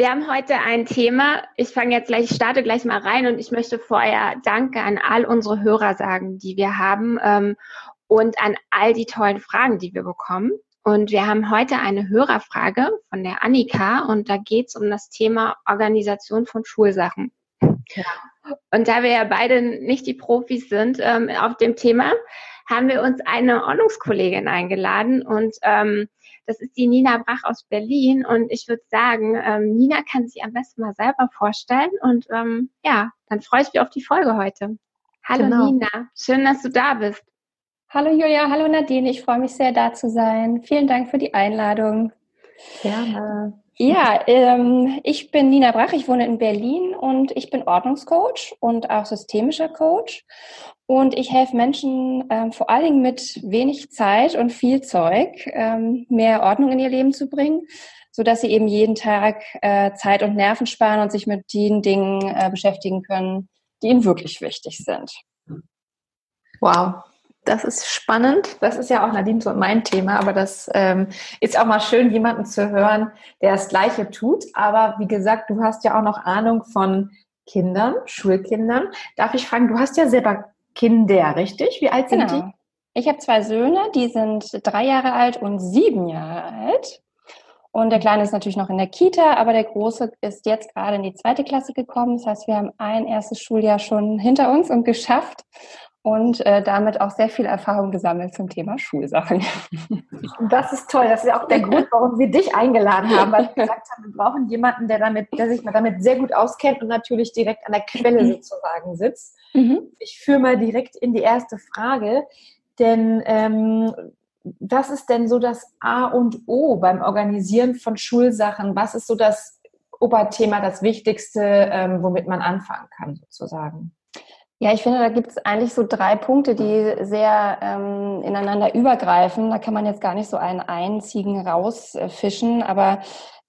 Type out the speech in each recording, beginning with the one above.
wir haben heute ein Thema. Ich fange jetzt gleich, ich starte gleich mal rein und ich möchte vorher Danke an all unsere Hörer sagen, die wir haben ähm, und an all die tollen Fragen, die wir bekommen. Und wir haben heute eine Hörerfrage von der Annika und da geht es um das Thema Organisation von Schulsachen. Ja. Und da wir ja beide nicht die Profis sind ähm, auf dem Thema, haben wir uns eine Ordnungskollegin eingeladen und ähm, das ist die Nina Brach aus Berlin und ich würde sagen, ähm, Nina kann sich am besten mal selber vorstellen und ähm, ja, dann freue ich mich auf die Folge heute. Hallo genau. Nina, schön, dass du da bist. Hallo Julia, hallo Nadine, ich freue mich sehr da zu sein. Vielen Dank für die Einladung. Gerne. Ja, ähm, ich bin Nina Brach, ich wohne in Berlin und ich bin Ordnungscoach und auch systemischer Coach. Und ich helfe Menschen ähm, vor allen Dingen mit wenig Zeit und viel Zeug ähm, mehr Ordnung in ihr Leben zu bringen, so dass sie eben jeden Tag äh, Zeit und Nerven sparen und sich mit den Dingen äh, beschäftigen können, die ihnen wirklich wichtig sind. Wow, das ist spannend. Das ist ja auch Nadine so mein Thema, aber das ähm, ist auch mal schön, jemanden zu hören, der das Gleiche tut. Aber wie gesagt, du hast ja auch noch Ahnung von Kindern, Schulkindern. Darf ich fragen, du hast ja selber Kinder, richtig? Wie alt sind genau. die? Ich habe zwei Söhne, die sind drei Jahre alt und sieben Jahre alt. Und der Kleine ist natürlich noch in der Kita, aber der Große ist jetzt gerade in die zweite Klasse gekommen. Das heißt, wir haben ein erstes Schuljahr schon hinter uns und geschafft und äh, damit auch sehr viel Erfahrung gesammelt zum Thema Schulsachen. Das ist toll. Das ist ja auch der Grund, warum wir dich eingeladen haben, weil wir gesagt haben, wir brauchen jemanden, der damit, der sich mal damit sehr gut auskennt und natürlich direkt an der Quelle mhm. sozusagen sitzt. Mhm. Ich führe mal direkt in die erste Frage, denn ähm, was ist denn so das A und O beim Organisieren von Schulsachen? Was ist so das Oberthema, das Wichtigste, ähm, womit man anfangen kann sozusagen? Ja, ich finde, da gibt es eigentlich so drei Punkte, die sehr ähm, ineinander übergreifen. Da kann man jetzt gar nicht so einen einzigen rausfischen, aber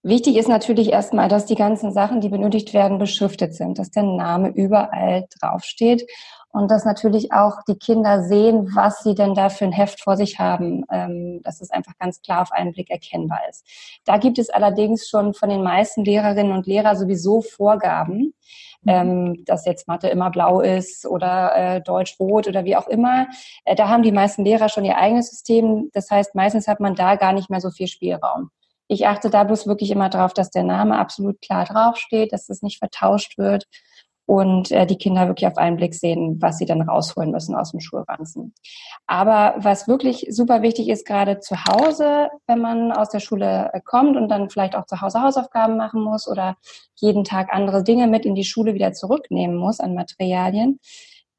wichtig ist natürlich erstmal, dass die ganzen Sachen, die benötigt werden, beschriftet sind, dass der Name überall draufsteht und dass natürlich auch die Kinder sehen, was sie denn da für ein Heft vor sich haben, ähm, dass es einfach ganz klar auf einen Blick erkennbar ist. Da gibt es allerdings schon von den meisten Lehrerinnen und Lehrern sowieso Vorgaben. Ähm, dass jetzt Mathe immer blau ist oder äh, Deutsch rot oder wie auch immer. Äh, da haben die meisten Lehrer schon ihr eigenes System. Das heißt, meistens hat man da gar nicht mehr so viel Spielraum. Ich achte da bloß wirklich immer darauf, dass der Name absolut klar draufsteht, dass das nicht vertauscht wird und äh, die Kinder wirklich auf einen Blick sehen, was sie dann rausholen müssen aus dem Schulranzen. Aber was wirklich super wichtig ist, gerade zu Hause, wenn man aus der Schule äh, kommt und dann vielleicht auch zu Hause Hausaufgaben machen muss oder jeden Tag andere Dinge mit in die Schule wieder zurücknehmen muss an Materialien,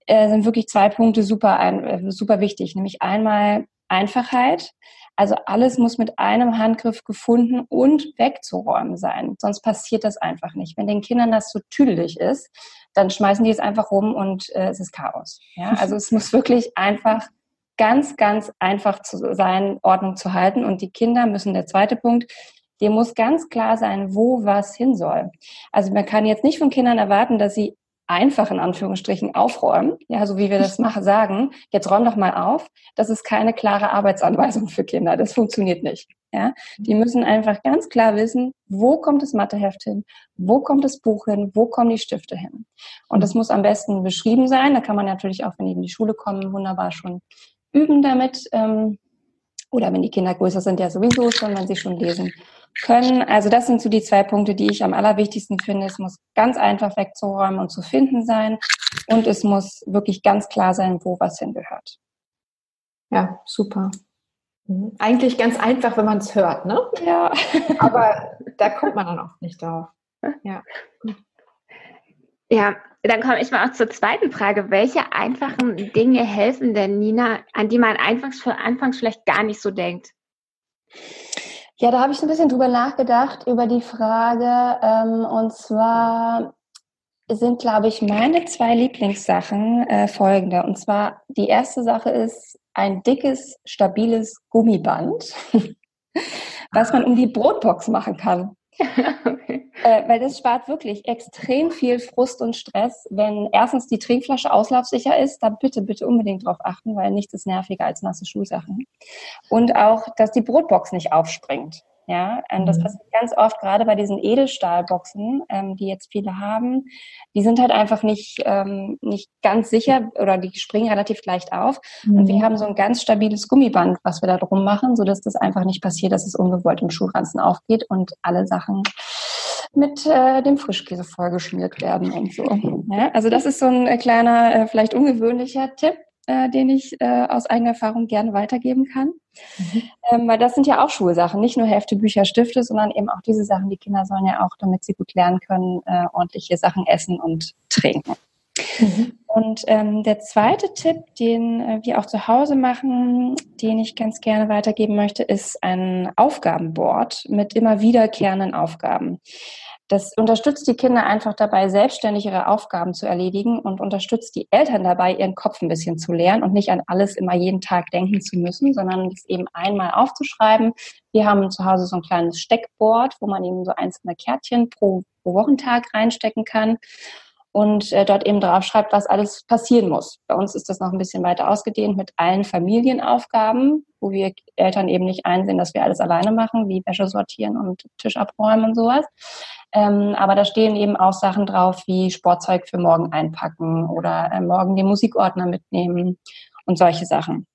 äh, sind wirklich zwei Punkte super, ein, äh, super wichtig. Nämlich einmal Einfachheit. Also alles muss mit einem Handgriff gefunden und wegzuräumen sein. Sonst passiert das einfach nicht. Wenn den Kindern das so tüdelig ist, dann schmeißen die es einfach rum und äh, es ist Chaos. Ja? Also es muss wirklich einfach ganz, ganz einfach zu sein, Ordnung zu halten. Und die Kinder müssen, der zweite Punkt, dem muss ganz klar sein, wo was hin soll. Also man kann jetzt nicht von Kindern erwarten, dass sie einfach in Anführungsstrichen aufräumen, ja, so wie wir das machen, sagen, jetzt räum doch mal auf. Das ist keine klare Arbeitsanweisung für Kinder. Das funktioniert nicht. Ja, die müssen einfach ganz klar wissen, wo kommt das Matheheft hin, wo kommt das Buch hin, wo kommen die Stifte hin. Und das muss am besten beschrieben sein. Da kann man natürlich auch, wenn die in die Schule kommen, wunderbar schon üben damit. Ähm, oder wenn die Kinder größer sind, ja sowieso schon, wenn sie schon lesen können. Also das sind so die zwei Punkte, die ich am allerwichtigsten finde. Es muss ganz einfach wegzuräumen und zu finden sein und es muss wirklich ganz klar sein, wo was hingehört. Ja, super. Mhm. Eigentlich ganz einfach, wenn man es hört, ne? Ja. Aber da kommt man dann auch nicht drauf. Ja. Ja, dann komme ich mal auch zur zweiten Frage. Welche einfachen Dinge helfen denn Nina, an die man anfangs, anfangs vielleicht gar nicht so denkt? Ja, da habe ich ein bisschen drüber nachgedacht, über die Frage, ähm, und zwar sind, glaube ich, meine zwei Lieblingssachen äh, folgende. Und zwar, die erste Sache ist ein dickes, stabiles Gummiband, was man um die Brotbox machen kann. okay. äh, weil das spart wirklich extrem viel Frust und Stress, wenn erstens die Trinkflasche auslaufsicher ist, da bitte, bitte unbedingt drauf achten, weil nichts ist nerviger als nasse Schulsachen. Und auch, dass die Brotbox nicht aufspringt. Ja, ähm, das mhm. passiert ganz oft, gerade bei diesen Edelstahlboxen, ähm, die jetzt viele haben. Die sind halt einfach nicht, ähm, nicht ganz sicher oder die springen relativ leicht auf. Mhm. Und wir mhm. haben so ein ganz stabiles Gummiband, was wir da drum machen, sodass das einfach nicht passiert, dass es ungewollt im Schuhranzen aufgeht und alle Sachen mit äh, dem Frischkäse vollgeschmiert werden und so. Ja, also das ist so ein äh, kleiner, äh, vielleicht ungewöhnlicher Tipp, äh, den ich äh, aus eigener Erfahrung gerne weitergeben kann. Mhm. Ähm, weil das sind ja auch Schulsachen, nicht nur Hefte, Bücher, Stifte, sondern eben auch diese Sachen. Die Kinder sollen ja auch, damit sie gut lernen können, äh, ordentliche Sachen essen und trinken. Mhm. Und ähm, der zweite Tipp, den äh, wir auch zu Hause machen, den ich ganz gerne weitergeben möchte, ist ein Aufgabenboard mit immer wiederkehrenden Aufgaben. Das unterstützt die Kinder einfach dabei, selbstständig ihre Aufgaben zu erledigen und unterstützt die Eltern dabei, ihren Kopf ein bisschen zu leeren und nicht an alles immer jeden Tag denken zu müssen, sondern es eben einmal aufzuschreiben. Wir haben zu Hause so ein kleines Steckboard, wo man eben so einzelne Kärtchen pro, pro Wochentag reinstecken kann und äh, dort eben draufschreibt, was alles passieren muss. Bei uns ist das noch ein bisschen weiter ausgedehnt mit allen Familienaufgaben, wo wir Eltern eben nicht einsehen, dass wir alles alleine machen, wie Wäsche sortieren und Tisch abräumen und sowas. Ähm, aber da stehen eben auch Sachen drauf wie Sportzeug für morgen einpacken oder äh, morgen den Musikordner mitnehmen und solche Sachen.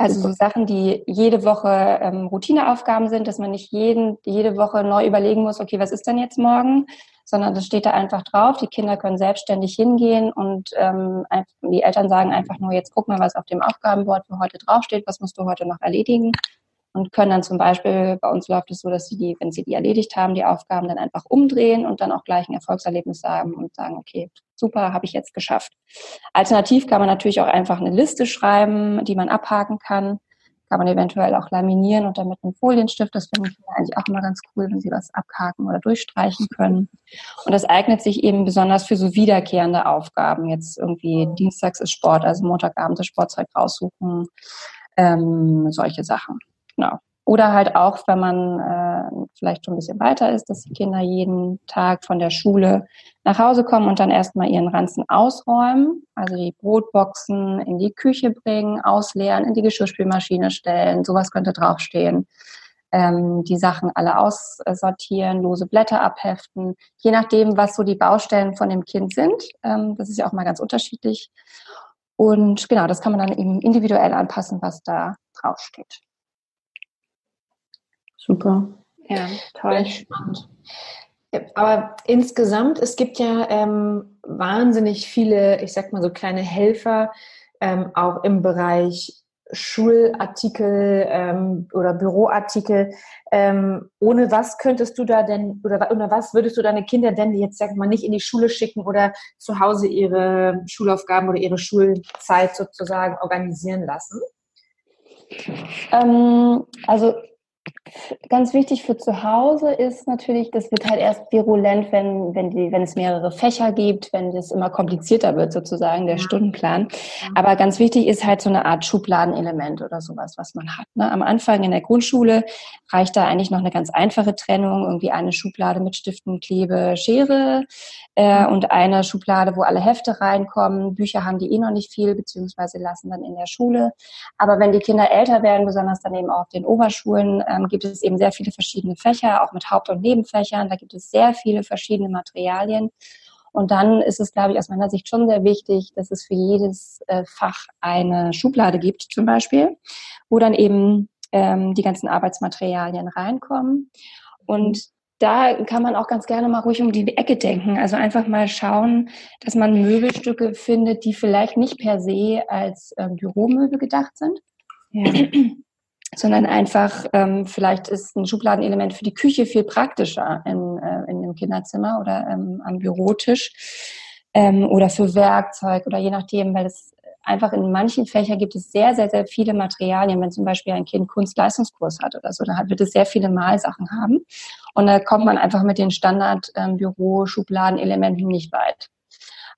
Also so Sachen, die jede Woche ähm, Routineaufgaben sind, dass man nicht jeden, jede Woche neu überlegen muss, okay, was ist denn jetzt morgen, sondern das steht da einfach drauf. Die Kinder können selbstständig hingehen und ähm, die Eltern sagen einfach nur, jetzt guck mal, was auf dem Aufgabenboard für heute draufsteht, was musst du heute noch erledigen und können dann zum Beispiel, bei uns läuft es so, dass sie die, wenn sie die erledigt haben, die Aufgaben dann einfach umdrehen und dann auch gleich ein Erfolgserlebnis haben und sagen, okay, super, habe ich jetzt geschafft. Alternativ kann man natürlich auch einfach eine Liste schreiben, die man abhaken kann kann man eventuell auch laminieren und dann mit einem Folienstift. Das finde ich eigentlich auch immer ganz cool, wenn sie was abhaken oder durchstreichen können. Und das eignet sich eben besonders für so wiederkehrende Aufgaben. Jetzt irgendwie Dienstags ist Sport, also Montagabend das Sportzeug raussuchen, ähm, solche Sachen. Genau. Oder halt auch, wenn man äh, vielleicht schon ein bisschen weiter ist, dass die Kinder jeden Tag von der Schule nach Hause kommen und dann erstmal ihren Ranzen ausräumen, also die Brotboxen in die Küche bringen, ausleeren, in die Geschirrspülmaschine stellen, sowas könnte draufstehen. Ähm, die Sachen alle aussortieren, lose Blätter abheften, je nachdem, was so die Baustellen von dem Kind sind. Ähm, das ist ja auch mal ganz unterschiedlich. Und genau, das kann man dann eben individuell anpassen, was da draufsteht. Super. Ja, toll. Spannend. Aber insgesamt, es gibt ja ähm, wahnsinnig viele, ich sag mal so kleine Helfer, ähm, auch im Bereich Schulartikel ähm, oder Büroartikel. Ähm, ohne was könntest du da denn, oder ohne was würdest du deine Kinder denn jetzt, sag mal, nicht in die Schule schicken oder zu Hause ihre Schulaufgaben oder ihre Schulzeit sozusagen organisieren lassen? Ähm, also Ganz wichtig für zu Hause ist natürlich, das wird halt erst virulent, wenn, wenn, die, wenn es mehrere Fächer gibt, wenn es immer komplizierter wird, sozusagen, der ja. Stundenplan. Aber ganz wichtig ist halt so eine Art Schubladenelement oder sowas, was man hat. Ne? Am Anfang in der Grundschule reicht da eigentlich noch eine ganz einfache Trennung, irgendwie eine Schublade mit Stiften, Klebe, Schere äh, und eine Schublade, wo alle Hefte reinkommen. Bücher haben die eh noch nicht viel, beziehungsweise lassen dann in der Schule. Aber wenn die Kinder älter werden, besonders dann eben auch auf den Oberschulen, ähm, gibt es eben sehr viele verschiedene Fächer, auch mit Haupt- und Nebenfächern. Da gibt es sehr viele verschiedene Materialien. Und dann ist es, glaube ich, aus meiner Sicht schon sehr wichtig, dass es für jedes äh, Fach eine Schublade gibt, zum Beispiel, wo dann eben ähm, die ganzen Arbeitsmaterialien reinkommen. Und da kann man auch ganz gerne mal ruhig um die Ecke denken. Also einfach mal schauen, dass man Möbelstücke findet, die vielleicht nicht per se als ähm, Büromöbel gedacht sind, ja. Sondern einfach ähm, vielleicht ist ein Schubladenelement für die Küche viel praktischer in, äh, in dem Kinderzimmer oder ähm, am Bürotisch ähm, oder für Werkzeug oder je nachdem, weil es einfach in manchen Fächern gibt es sehr, sehr, sehr viele Materialien. Wenn zum Beispiel ein Kind Kunstleistungskurs hat oder so, dann wird es sehr viele Malsachen haben. Und da kommt man einfach mit den Standard-Büro-Schubladen-Elementen ähm, nicht weit.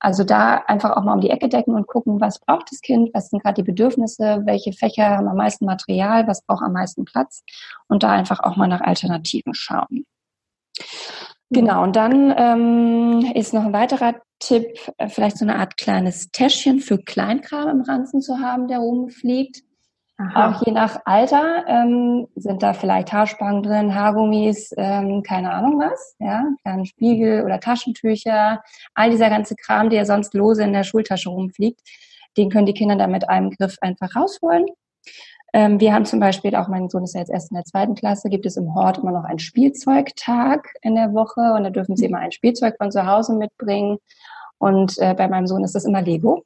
Also da einfach auch mal um die Ecke decken und gucken, was braucht das Kind, was sind gerade die Bedürfnisse, welche Fächer haben am meisten Material, was braucht am meisten Platz und da einfach auch mal nach Alternativen schauen. Genau, und dann ähm, ist noch ein weiterer Tipp, äh, vielleicht so eine Art kleines Täschchen für Kleinkram im Ranzen zu haben, der rumfliegt. Aha. Auch je nach Alter ähm, sind da vielleicht Haarspangen drin, Haargummis, ähm, keine Ahnung was, ja, kleinen Spiegel oder Taschentücher, all dieser ganze Kram, der sonst lose in der Schultasche rumfliegt, den können die Kinder dann mit einem Griff einfach rausholen ähm, wir haben zum Beispiel, auch mein Sohn ist ja jetzt erst in der zweiten Klasse, gibt es im Hort immer noch einen Spielzeugtag in der Woche und da dürfen sie immer ein Spielzeug von zu Hause mitbringen. Und äh, bei meinem Sohn ist das immer Lego.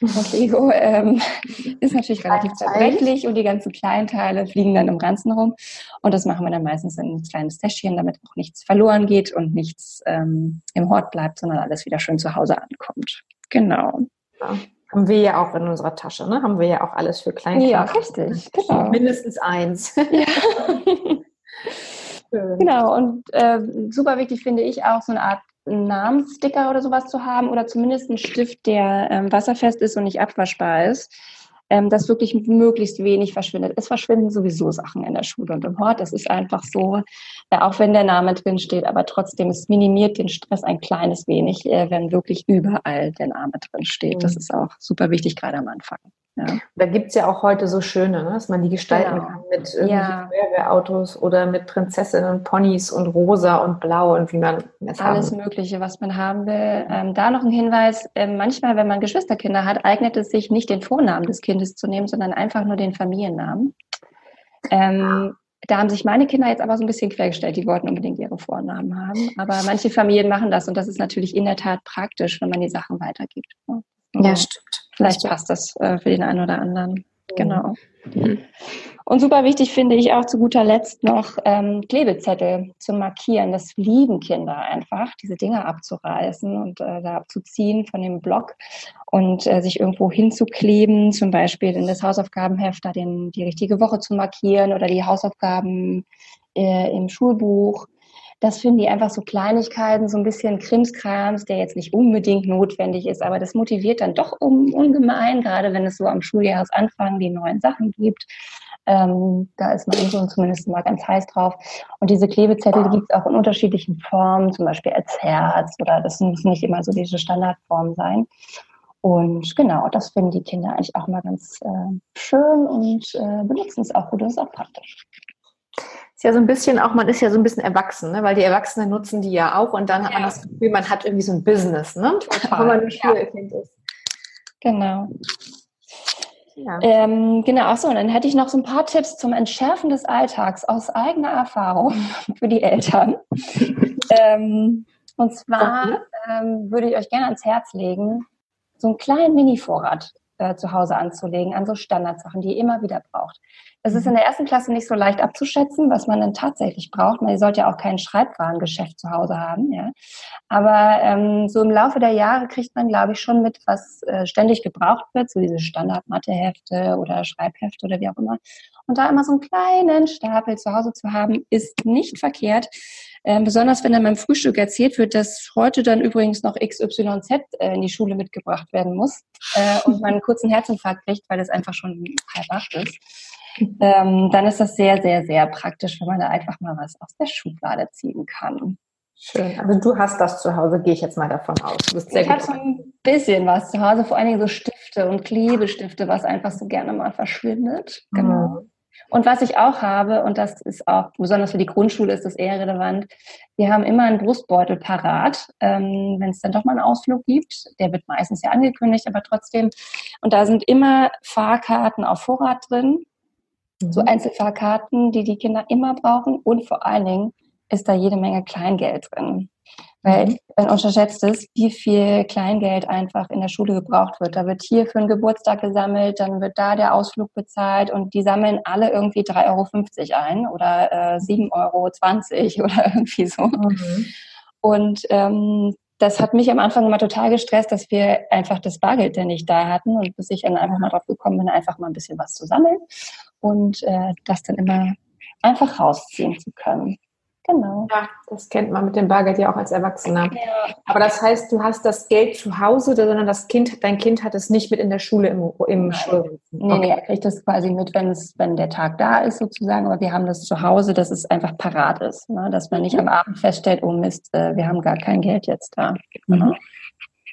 Und Lego ähm, ist natürlich relativ zerbrechlich und die ganzen Kleinteile fliegen dann im Ganzen rum. Und das machen wir dann meistens in ein kleines Täschchen, damit auch nichts verloren geht und nichts ähm, im Hort bleibt, sondern alles wieder schön zu Hause ankommt. Genau. Ja. Haben wir ja auch in unserer Tasche, ne? Haben wir ja auch alles für Kleinkinder. Ja, richtig, genau. Mindestens eins. Ja. genau, und äh, super wichtig finde ich auch so eine Art Namenssticker oder sowas zu haben oder zumindest einen Stift, der ähm, wasserfest ist und nicht abwaschbar ist ähm, dass wirklich möglichst wenig verschwindet. Es verschwinden sowieso Sachen in der Schule und im Hort. Das ist einfach so, äh, auch wenn der Name drin steht, aber trotzdem, es minimiert den Stress ein kleines wenig, äh, wenn wirklich überall der Name drin steht. Das mhm. ist auch super wichtig, gerade am Anfang. Ja. Da gibt es ja auch heute so schöne, ne? dass man die gestalten genau. kann mit irgendwelchen Feuerwehrautos oder mit Prinzessinnen und Ponys und rosa und blau und wie man es Alles. Mögliche, was man haben will. Ähm, da noch ein Hinweis, äh, manchmal, wenn man Geschwisterkinder hat, eignet es sich nicht den Vornamen des Kindes zu nehmen, sondern einfach nur den Familiennamen. Ähm, da haben sich meine Kinder jetzt aber so ein bisschen quergestellt. Die wollten unbedingt ihre Vornamen haben. Aber manche Familien machen das und das ist natürlich in der Tat praktisch, wenn man die Sachen weitergibt. Ne? Ja, stimmt. Vielleicht passt das äh, für den einen oder anderen. Genau. Mhm. Und super wichtig finde ich auch zu guter Letzt noch ähm, Klebezettel zu markieren. Das lieben Kinder einfach, diese Dinge abzureißen und äh, da abzuziehen von dem Block und äh, sich irgendwo hinzukleben, zum Beispiel in das Hausaufgabenheft da den, die richtige Woche zu markieren oder die Hausaufgaben äh, im Schulbuch das finden die einfach so Kleinigkeiten, so ein bisschen Krimskrams, der jetzt nicht unbedingt notwendig ist, aber das motiviert dann doch um, ungemein, gerade wenn es so am Schuljahresanfang die neuen Sachen gibt. Ähm, da ist mein Sohn zumindest mal ganz heiß drauf. Und diese Klebezettel gibt es auch in unterschiedlichen Formen, zum Beispiel als Herz oder das müssen nicht immer so diese Standardformen sein. Und genau, das finden die Kinder eigentlich auch mal ganz äh, schön und äh, benutzen es auch gut und ist auch praktisch ist ja so ein bisschen auch, man ist ja so ein bisschen erwachsen, ne? weil die Erwachsenen nutzen die ja auch und dann hat man das Gefühl, man hat irgendwie so ein Business, ne? Total. Wenn man ein Schulkind ja. ist. Genau. Ja. Ähm, genau, achso, und dann hätte ich noch so ein paar Tipps zum Entschärfen des Alltags aus eigener Erfahrung für die Eltern. ähm, und zwar ähm, würde ich euch gerne ans Herz legen, so einen kleinen Mini-Vorrat äh, zu Hause anzulegen an so Standardsachen, die ihr immer wieder braucht. Es ist in der ersten Klasse nicht so leicht abzuschätzen, was man denn tatsächlich braucht. Man sollte ja auch kein Schreibwarengeschäft zu Hause haben, ja. Aber ähm, so im Laufe der Jahre kriegt man, glaube ich, schon mit, was äh, ständig gebraucht wird, so diese Standard-Mathehefte oder Schreibhefte oder wie auch immer. Und da immer so einen kleinen Stapel zu Hause zu haben, ist nicht verkehrt. Ähm, besonders wenn dann beim Frühstück erzählt wird, dass heute dann übrigens noch XYZ äh, in die Schule mitgebracht werden muss äh, und man einen kurzen Herzinfarkt kriegt, weil es einfach schon halb acht ist ähm, dann ist das sehr, sehr, sehr praktisch, wenn man da einfach mal was aus der Schublade ziehen kann. Schön. Also du hast das zu Hause, gehe ich jetzt mal davon aus. Du bist sehr ich habe so ein bisschen was zu Hause, vor allen Dingen so Stifte und Klebestifte, was einfach so gerne mal verschwindet. Genau. Mhm. Und was ich auch habe, und das ist auch, besonders für die Grundschule ist das eher relevant, wir haben immer einen Brustbeutel parat, ähm, wenn es dann doch mal einen Ausflug gibt. Der wird meistens ja angekündigt, aber trotzdem. Und da sind immer Fahrkarten auf Vorrat drin. So mhm. Einzelfahrkarten, die die Kinder immer brauchen und vor allen Dingen ist da jede Menge Kleingeld drin. Weil mhm. man unterschätzt es, wie viel Kleingeld einfach in der Schule gebraucht wird. Da wird hier für einen Geburtstag gesammelt, dann wird da der Ausflug bezahlt und die sammeln alle irgendwie 3,50 Euro ein oder äh, 7,20 Euro oder irgendwie so. Mhm. Und ähm, das hat mich am Anfang immer total gestresst, dass wir einfach das Bargeld dann nicht da hatten und bis ich dann einfach mal drauf gekommen bin, einfach mal ein bisschen was zu sammeln und äh, das dann immer einfach rausziehen zu können. Genau. Ja, das kennt man mit dem Bargeld ja auch als Erwachsener. Ja. Aber das heißt, du hast das Geld zu Hause, sondern das Kind, dein Kind hat es nicht mit in der Schule im, im Schulranzen. Nee, okay. nee, er kriegt das quasi mit, wenn es, wenn der Tag da ist sozusagen, aber wir haben das zu Hause, dass es einfach parat ist, ne? dass man nicht mhm. am Abend feststellt, oh Mist, äh, wir haben gar kein Geld jetzt da. Mhm. Genau.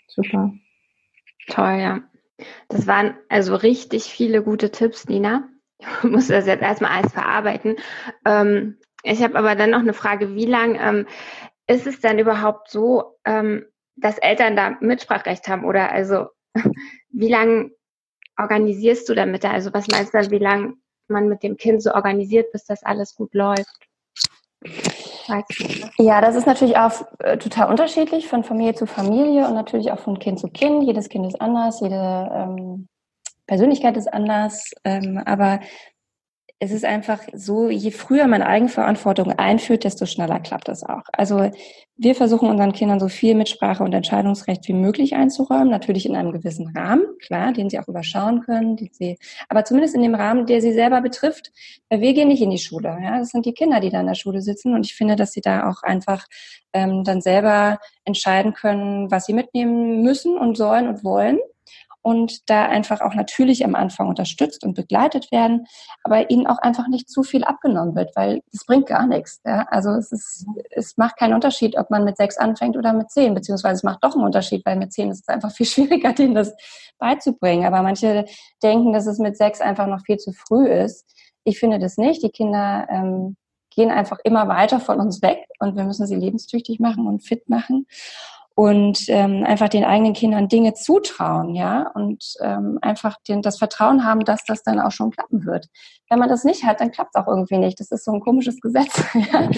Super. Toll, ja. Das waren also richtig viele gute Tipps, Nina. Ich muss das jetzt erstmal alles verarbeiten. Ähm, ich habe aber dann noch eine Frage, wie lang ähm, ist es denn überhaupt so, ähm, dass Eltern da Mitspracherecht haben? Oder also wie lange organisierst du damit da? Also was meinst du, wie lange man mit dem Kind so organisiert, bis das alles gut läuft? Ja, das ist natürlich auch äh, total unterschiedlich von Familie zu Familie und natürlich auch von Kind zu Kind. Jedes Kind ist anders, jede ähm, Persönlichkeit ist anders. Ähm, aber es ist einfach so, je früher man Eigenverantwortung einführt, desto schneller klappt das auch. Also wir versuchen unseren Kindern so viel Mitsprache und Entscheidungsrecht wie möglich einzuräumen, natürlich in einem gewissen Rahmen, klar, den sie auch überschauen können, die sie, aber zumindest in dem Rahmen, der sie selber betrifft. Wir gehen nicht in die Schule, ja, das sind die Kinder, die da in der Schule sitzen und ich finde, dass sie da auch einfach ähm, dann selber entscheiden können, was sie mitnehmen müssen und sollen und wollen und da einfach auch natürlich am Anfang unterstützt und begleitet werden, aber ihnen auch einfach nicht zu viel abgenommen wird, weil es bringt gar nichts. Ja? Also es ist, es macht keinen Unterschied, ob man mit sechs anfängt oder mit zehn, beziehungsweise es macht doch einen Unterschied, weil mit zehn ist es einfach viel schwieriger, denen das beizubringen. Aber manche denken, dass es mit sechs einfach noch viel zu früh ist. Ich finde das nicht. Die Kinder ähm, gehen einfach immer weiter von uns weg und wir müssen sie lebenstüchtig machen und fit machen und ähm, einfach den eigenen Kindern Dinge zutrauen, ja, und ähm, einfach den, das Vertrauen haben, dass das dann auch schon klappen wird. Wenn man das nicht hat, dann klappt es auch irgendwie nicht. Das ist so ein komisches Gesetz. ja.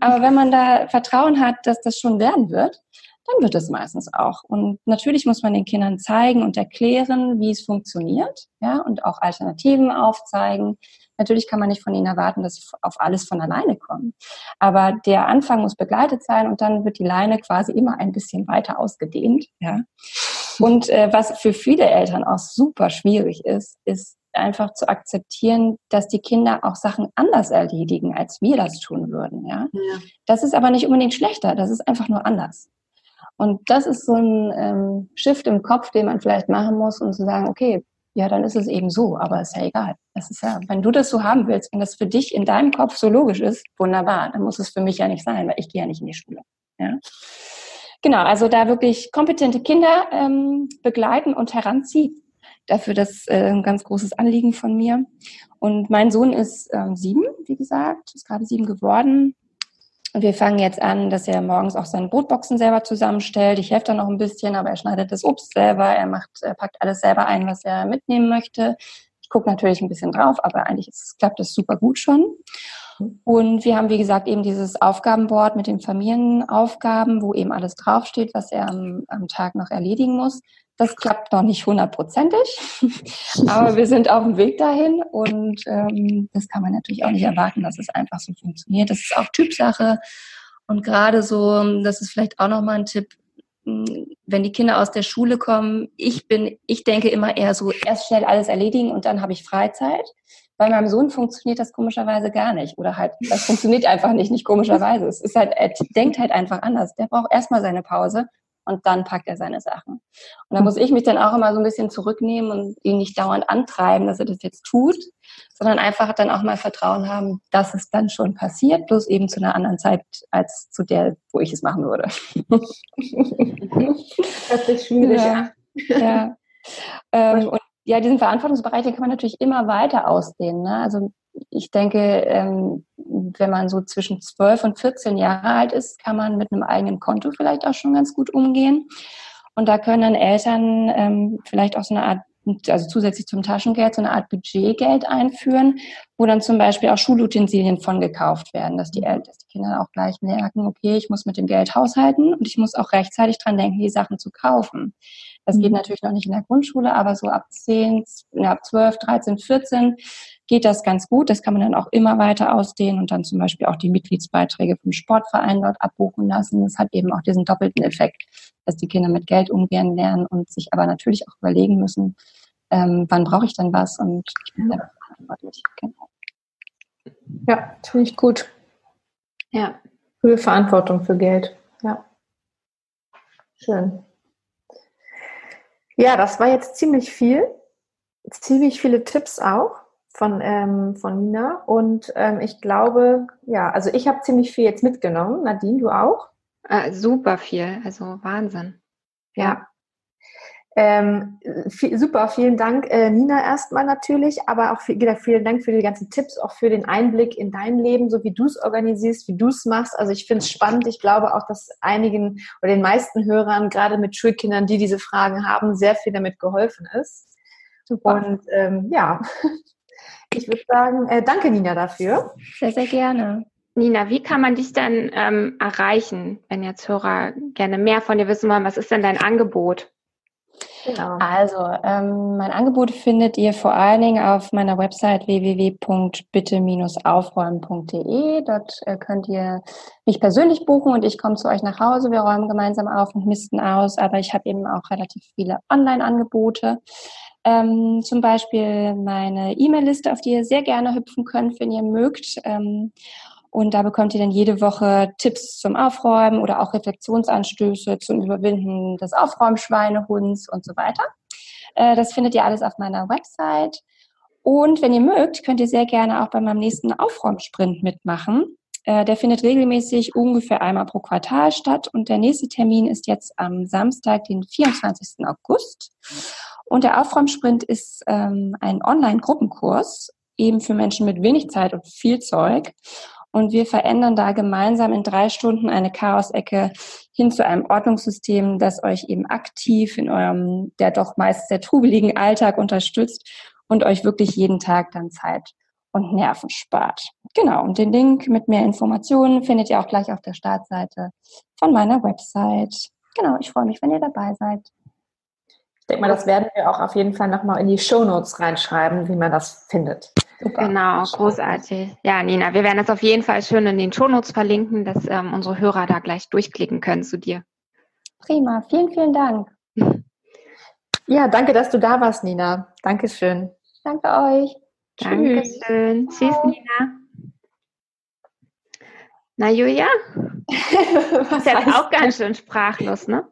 Aber wenn man da Vertrauen hat, dass das schon werden wird, dann wird es meistens auch. Und natürlich muss man den Kindern zeigen und erklären, wie es funktioniert, ja, und auch Alternativen aufzeigen. Natürlich kann man nicht von ihnen erwarten, dass sie auf alles von alleine kommen. Aber der Anfang muss begleitet sein und dann wird die Leine quasi immer ein bisschen weiter ausgedehnt, ja. Und äh, was für viele Eltern auch super schwierig ist, ist einfach zu akzeptieren, dass die Kinder auch Sachen anders erledigen, als wir das tun würden. Ja? ja. Das ist aber nicht unbedingt schlechter, das ist einfach nur anders. Und das ist so ein ähm, Shift im Kopf, den man vielleicht machen muss, um zu sagen, okay, ja, dann ist es eben so, aber ist ja egal. Das ist ja, wenn du das so haben willst, wenn das für dich in deinem Kopf so logisch ist, wunderbar, dann muss es für mich ja nicht sein, weil ich gehe ja nicht in die Schule. Ja? Genau, also da wirklich kompetente Kinder ähm, begleiten und heranziehen. Dafür das äh, ein ganz großes Anliegen von mir. Und mein Sohn ist ähm, sieben, wie gesagt, ist gerade sieben geworden. Und wir fangen jetzt an, dass er morgens auch seine Brotboxen selber zusammenstellt. Ich helfe da noch ein bisschen, aber er schneidet das Obst selber, er macht, er packt alles selber ein, was er mitnehmen möchte. Ich gucke natürlich ein bisschen drauf, aber eigentlich ist, klappt das super gut schon. Und wir haben, wie gesagt, eben dieses Aufgabenboard mit den Familienaufgaben, wo eben alles draufsteht, was er am, am Tag noch erledigen muss. Das klappt noch nicht hundertprozentig, aber wir sind auf dem Weg dahin und ähm, das kann man natürlich auch nicht erwarten, dass es einfach so funktioniert. Das ist auch Typsache und gerade so, das ist vielleicht auch nochmal ein Tipp, hm, wenn die Kinder aus der Schule kommen, ich bin, ich denke immer eher so, erst schnell alles erledigen und dann habe ich Freizeit. Bei meinem Sohn funktioniert das komischerweise gar nicht. Oder halt, das funktioniert einfach nicht, nicht komischerweise. Es ist halt, er denkt halt einfach anders. Der braucht erstmal seine Pause und dann packt er seine Sachen. Und da muss ich mich dann auch immer so ein bisschen zurücknehmen und ihn nicht dauernd antreiben, dass er das jetzt tut, sondern einfach dann auch mal Vertrauen haben, dass es dann schon passiert, bloß eben zu einer anderen Zeit als zu der, wo ich es machen würde. Das ist schwierig. Ja. ja. Ähm, und ja, diesen Verantwortungsbereich, den kann man natürlich immer weiter ausdehnen. Ne? Also ich denke, ähm, wenn man so zwischen 12 und 14 Jahre alt ist, kann man mit einem eigenen Konto vielleicht auch schon ganz gut umgehen. Und da können dann Eltern ähm, vielleicht auch so eine Art, also zusätzlich zum Taschengeld, so eine Art Budgetgeld einführen, wo dann zum Beispiel auch Schulutensilien von gekauft werden, dass die, dass die Kinder auch gleich merken, okay, ich muss mit dem Geld haushalten und ich muss auch rechtzeitig dran denken, die Sachen zu kaufen. Das geht mhm. natürlich noch nicht in der Grundschule, aber so ab 10, ja, ab 12, 13, 14 geht das ganz gut. Das kann man dann auch immer weiter ausdehnen und dann zum Beispiel auch die Mitgliedsbeiträge vom Sportverein dort abbuchen lassen. Das hat eben auch diesen doppelten Effekt, dass die Kinder mit Geld umgehen lernen und sich aber natürlich auch überlegen müssen, ähm, wann brauche ich denn was und ich bin selber verantwortlich. Genau. Ja, finde ich gut. Ja. Höhe Verantwortung für Geld. Ja. Schön. Ja, das war jetzt ziemlich viel. Ziemlich viele Tipps auch von, ähm, von Nina. Und ähm, ich glaube, ja, also ich habe ziemlich viel jetzt mitgenommen. Nadine, du auch? Äh, super viel, also Wahnsinn. Ja. Ähm, viel, super, vielen Dank, äh, Nina, erstmal natürlich, aber auch viel, vielen Dank für die ganzen Tipps, auch für den Einblick in dein Leben, so wie du es organisierst, wie du es machst. Also ich finde es spannend. Ich glaube auch, dass einigen oder den meisten Hörern, gerade mit Schulkindern, die diese Fragen haben, sehr viel damit geholfen ist. Super. Und ähm, ja, ich würde sagen, äh, danke Nina dafür. Sehr, sehr gerne. Nina, wie kann man dich dann ähm, erreichen, wenn jetzt Hörer gerne mehr von dir wissen wollen? Was ist denn dein Angebot? Genau. Also, ähm, mein Angebot findet ihr vor allen Dingen auf meiner Website www.bitte-aufräumen.de. Dort äh, könnt ihr mich persönlich buchen und ich komme zu euch nach Hause. Wir räumen gemeinsam auf und misten aus, aber ich habe eben auch relativ viele Online-Angebote. Ähm, zum Beispiel meine E-Mail-Liste, auf die ihr sehr gerne hüpfen könnt, wenn ihr mögt. Ähm, und da bekommt ihr dann jede Woche Tipps zum Aufräumen oder auch Reflexionsanstöße zum Überwinden des Aufräumschweinehuns und so weiter. Äh, das findet ihr alles auf meiner Website. Und wenn ihr mögt, könnt ihr sehr gerne auch bei meinem nächsten Aufräumsprint mitmachen. Äh, der findet regelmäßig ungefähr einmal pro Quartal statt und der nächste Termin ist jetzt am Samstag, den 24. August. Und der Aufräumsprint ist ähm, ein Online-Gruppenkurs, eben für Menschen mit wenig Zeit und viel Zeug. Und wir verändern da gemeinsam in drei Stunden eine Chaosecke hin zu einem Ordnungssystem, das euch eben aktiv in eurem, der doch meist sehr trubeligen Alltag unterstützt und euch wirklich jeden Tag dann Zeit und Nerven spart. Genau, und den Link mit mehr Informationen findet ihr auch gleich auf der Startseite von meiner Website. Genau, ich freue mich, wenn ihr dabei seid. Ich denke mal, das werden wir auch auf jeden Fall nochmal in die Show Notes reinschreiben, wie man das findet. Super. Genau, großartig. Ja, Nina, wir werden das auf jeden Fall schön in den Show Notes verlinken, dass ähm, unsere Hörer da gleich durchklicken können zu dir. Prima, vielen, vielen Dank. Ja, danke, dass du da warst, Nina. Dankeschön. Danke euch. Dankeschön. Tschüss, Tschüss Nina. Na, Julia? das ist jetzt auch ganz schön sprachlos, ne?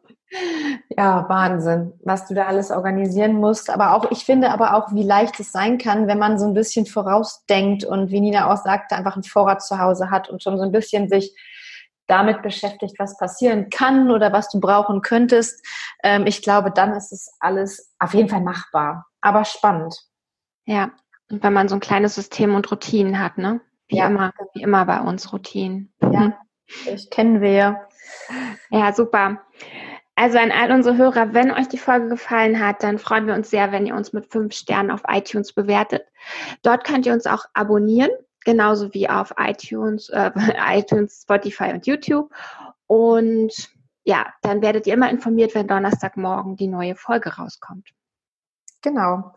Ja, Wahnsinn, was du da alles organisieren musst. Aber auch, ich finde aber auch, wie leicht es sein kann, wenn man so ein bisschen vorausdenkt und wie Nina auch sagte, einfach einen Vorrat zu Hause hat und schon so ein bisschen sich damit beschäftigt, was passieren kann oder was du brauchen könntest. Ähm, ich glaube, dann ist es alles auf jeden Fall machbar, aber spannend. Ja, und wenn man so ein kleines System und Routinen hat, ne? Wie ja. immer, wie immer bei uns Routinen. Ja, das kennen wir. Ja, super. Also an all unsere Hörer, wenn euch die Folge gefallen hat, dann freuen wir uns sehr, wenn ihr uns mit fünf Sternen auf iTunes bewertet. Dort könnt ihr uns auch abonnieren, genauso wie auf iTunes, äh, iTunes, Spotify und YouTube. Und ja, dann werdet ihr immer informiert, wenn Donnerstagmorgen die neue Folge rauskommt. Genau.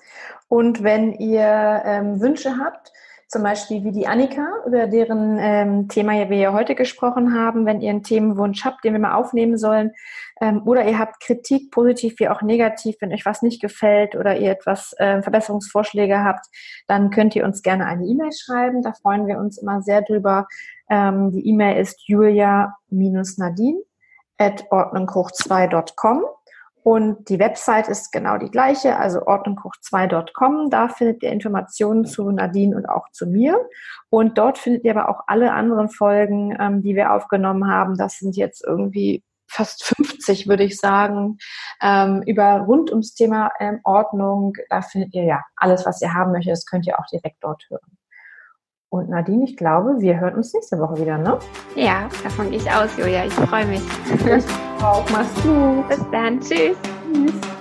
Und wenn ihr ähm, Wünsche habt, zum Beispiel wie die Annika, über deren ähm, Thema wir ja heute gesprochen haben. Wenn ihr einen Themenwunsch habt, den wir mal aufnehmen sollen, ähm, oder ihr habt Kritik, positiv wie auch negativ, wenn euch was nicht gefällt oder ihr etwas äh, Verbesserungsvorschläge habt, dann könnt ihr uns gerne eine E-Mail schreiben. Da freuen wir uns immer sehr drüber. Ähm, die E-Mail ist julia-nadine at ordnunghoch2.com. Und die Website ist genau die gleiche, also ordnunghoch2.com. Da findet ihr Informationen zu Nadine und auch zu mir. Und dort findet ihr aber auch alle anderen Folgen, ähm, die wir aufgenommen haben. Das sind jetzt irgendwie fast 50, würde ich sagen, ähm, über rund ums Thema ähm, Ordnung. Da findet ihr ja alles, was ihr haben möchtet. Das könnt ihr auch direkt dort hören. Und Nadine, ich glaube, wir hören uns nächste Woche wieder, ne? Ja, davon gehe ich aus, Julia. Ich freue mich. Ich auch. Mach's gut. Bis dann. Tschüss. Tschüss.